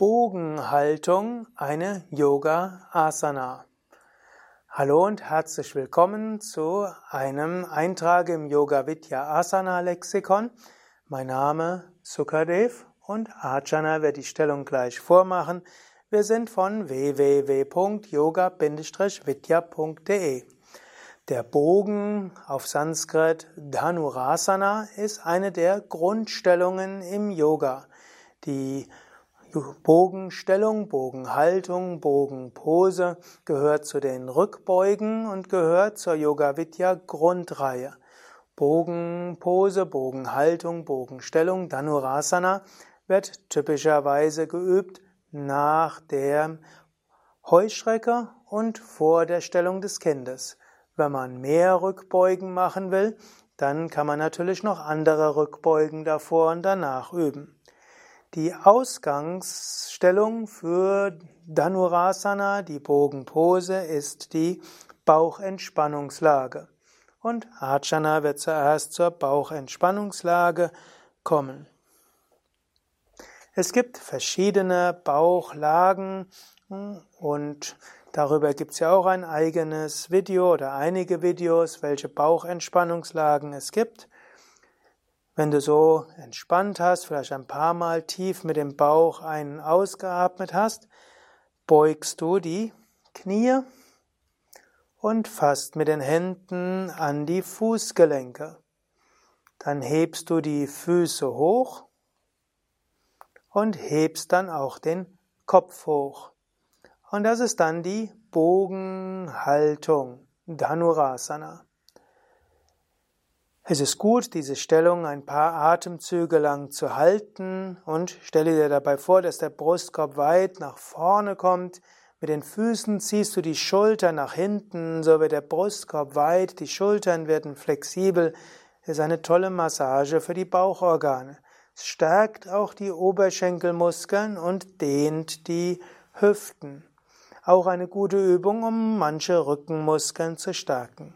Bogenhaltung eine Yoga Asana. Hallo und herzlich willkommen zu einem Eintrag im Yoga Vidya Asana Lexikon. Mein Name Sukadev und Ajana wird die Stellung gleich vormachen. Wir sind von www.yoga-vidya.de. Der Bogen auf Sanskrit Dhanurasana ist eine der Grundstellungen im Yoga. Die Bogenstellung, Bogenhaltung, Bogenpose gehört zu den Rückbeugen und gehört zur Yoga Vidya Grundreihe. Bogenpose, Bogenhaltung, Bogenstellung, Dhanurasana wird typischerweise geübt nach der Heuschrecke und vor der Stellung des Kindes. Wenn man mehr Rückbeugen machen will, dann kann man natürlich noch andere Rückbeugen davor und danach üben. Die Ausgangsstellung für Dhanurasana, die Bogenpose, ist die Bauchentspannungslage. Und Ajana wird zuerst zur Bauchentspannungslage kommen. Es gibt verschiedene Bauchlagen und darüber gibt es ja auch ein eigenes Video oder einige Videos, welche Bauchentspannungslagen es gibt. Wenn du so entspannt hast, vielleicht ein paar Mal tief mit dem Bauch einen ausgeatmet hast, beugst du die Knie und fasst mit den Händen an die Fußgelenke. Dann hebst du die Füße hoch und hebst dann auch den Kopf hoch. Und das ist dann die Bogenhaltung, Dhanurasana. Es ist gut, diese Stellung ein paar Atemzüge lang zu halten und stelle dir dabei vor, dass der Brustkorb weit nach vorne kommt. Mit den Füßen ziehst du die Schultern nach hinten, so wird der Brustkorb weit, die Schultern werden flexibel. Es ist eine tolle Massage für die Bauchorgane. Es stärkt auch die Oberschenkelmuskeln und dehnt die Hüften. Auch eine gute Übung, um manche Rückenmuskeln zu stärken.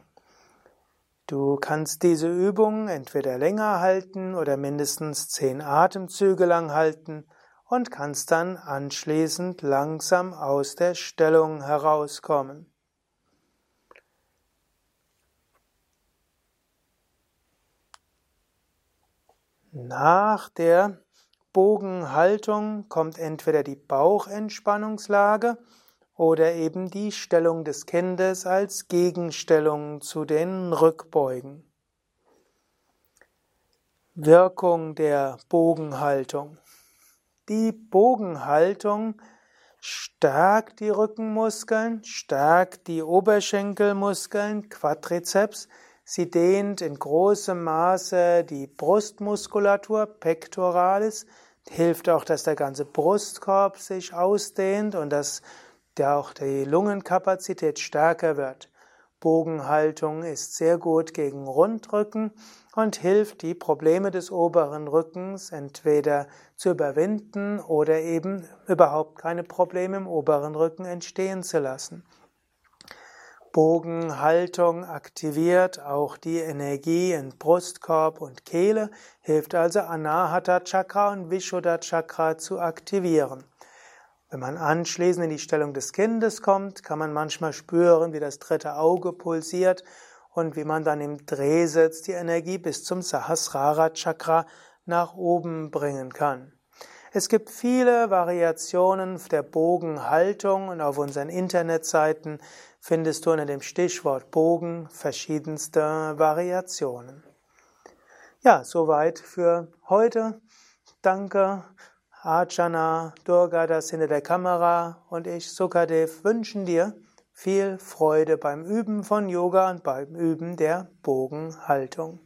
Du kannst diese Übung entweder länger halten oder mindestens zehn Atemzüge lang halten und kannst dann anschließend langsam aus der Stellung herauskommen. Nach der Bogenhaltung kommt entweder die Bauchentspannungslage oder eben die Stellung des Kindes als Gegenstellung zu den Rückbeugen. Wirkung der Bogenhaltung. Die Bogenhaltung stärkt die Rückenmuskeln, stärkt die Oberschenkelmuskeln, Quadrizeps, sie dehnt in großem Maße die Brustmuskulatur, Pectoralis, hilft auch, dass der ganze Brustkorb sich ausdehnt und das der auch die Lungenkapazität stärker wird. Bogenhaltung ist sehr gut gegen Rundrücken und hilft, die Probleme des oberen Rückens entweder zu überwinden oder eben überhaupt keine Probleme im oberen Rücken entstehen zu lassen. Bogenhaltung aktiviert auch die Energie in Brustkorb und Kehle, hilft also Anahata Chakra und Vishuddha Chakra zu aktivieren. Wenn man anschließend in die Stellung des Kindes kommt, kann man manchmal spüren, wie das dritte Auge pulsiert und wie man dann im Drehsitz die Energie bis zum Sahasrara Chakra nach oben bringen kann. Es gibt viele Variationen der Bogenhaltung und auf unseren Internetseiten findest du unter dem Stichwort Bogen verschiedenste Variationen. Ja, soweit für heute. Danke Archana, Durga, das hinter der Kamera und ich, Sukadev, wünschen dir viel Freude beim Üben von Yoga und beim Üben der Bogenhaltung.